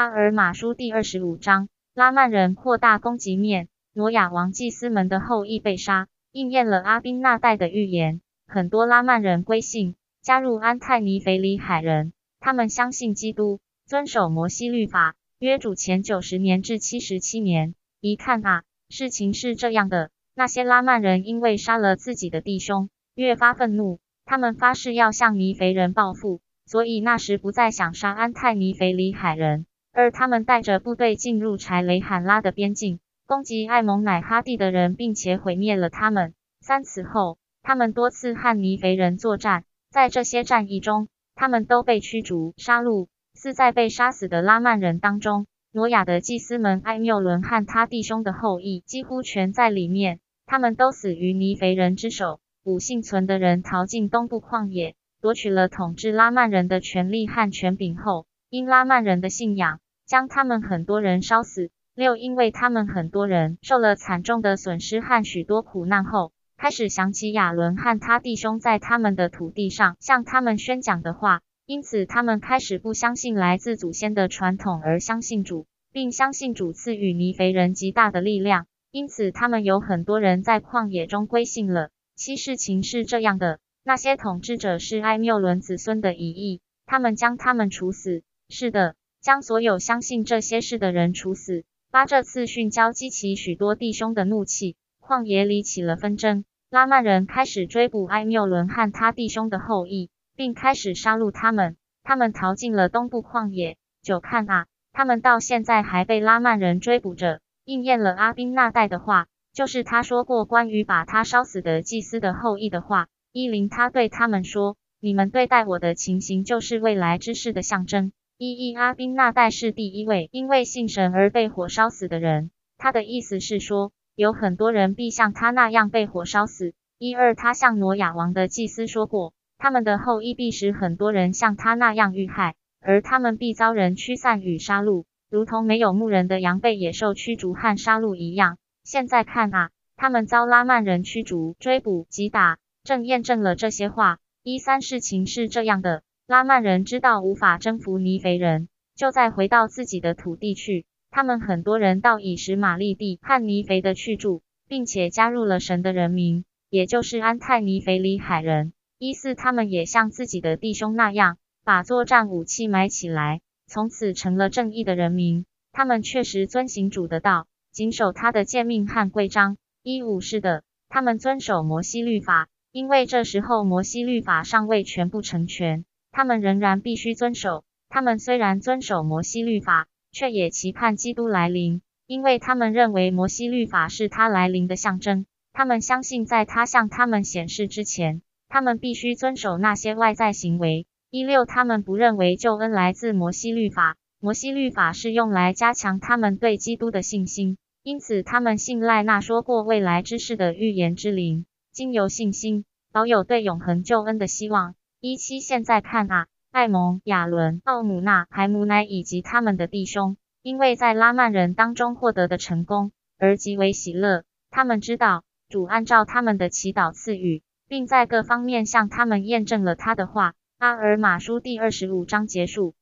阿尔马书第二十五章，拉曼人扩大攻击面，挪亚王祭司们的后裔被杀，应验了阿宾那代的预言。很多拉曼人归信，加入安泰尼腓里海人。他们相信基督，遵守摩西律法，约主前九十年至七十七年。一看啊，事情是这样的：那些拉曼人因为杀了自己的弟兄，越发愤怒，他们发誓要向尼腓人报复，所以那时不再想杀安泰尼腓里海人。而他们带着部队进入柴雷罕拉的边境，攻击艾蒙乃哈地的人，并且毁灭了他们。三此后，他们多次和尼肥人作战，在这些战役中，他们都被驱逐、杀戮。四在被杀死的拉曼人当中，挪亚的祭司们艾缪伦和他弟兄的后裔几乎全在里面，他们都死于尼肥人之手。五幸存的人逃进东部旷野，夺取了统治拉曼人的权利和权柄后。因拉曼人的信仰，将他们很多人烧死。六，因为他们很多人受了惨重的损失和许多苦难后，开始想起亚伦和他弟兄在他们的土地上向他们宣讲的话，因此他们开始不相信来自祖先的传统，而相信主，并相信主赐予尼肥人极大的力量。因此，他们有很多人在旷野中归信了。七，事情是这样的：那些统治者是埃缪伦子孙的遗裔，他们将他们处死。是的，将所有相信这些事的人处死。八这次训教激起许多弟兄的怒气，旷野里起了纷争。拉曼人开始追捕埃缪伦和他弟兄的后裔，并开始杀戮他们。他们逃进了东部旷野。久看啊，他们到现在还被拉曼人追捕着，应验了阿宾那代的话，就是他说过关于把他烧死的祭司的后裔的话。伊林他对他们说：“你们对待我的情形，就是未来之事的象征。”一一阿宾那代是第一位因为信神而被火烧死的人。他的意思是说，有很多人必像他那样被火烧死。一二，他向挪亚王的祭司说过，他们的后裔必使很多人像他那样遇害，而他们必遭人驱散与杀戮，如同没有牧人的羊被野兽驱逐和杀戮一样。现在看啊，他们遭拉曼人驱逐、追捕、击打，正验证了这些话。一三，事情是这样的。拉曼人知道无法征服尼肥人，就再回到自己的土地去。他们很多人到以实玛利地和尼肥的去住，并且加入了神的人民，也就是安泰尼腓里海人。一四，他们也像自己的弟兄那样，把作战武器买起来，从此成了正义的人民。他们确实遵行主的道，谨守他的诫命和规章。一五是的，他们遵守摩西律法，因为这时候摩西律法尚未全部成全。他们仍然必须遵守。他们虽然遵守摩西律法，却也期盼基督来临，因为他们认为摩西律法是他来临的象征。他们相信，在他向他们显示之前，他们必须遵守那些外在行为。一六，他们不认为救恩来自摩西律法，摩西律法是用来加强他们对基督的信心，因此他们信赖那说过未来之事的预言之灵，经由信心，保有对永恒救恩的希望。一七，现在看啊，艾蒙、亚伦、奥姆纳、海姆乃以及他们的弟兄，因为在拉曼人当中获得的成功而极为喜乐。他们知道主按照他们的祈祷赐予，并在各方面向他们验证了他的话。阿尔马书第二十五章结束。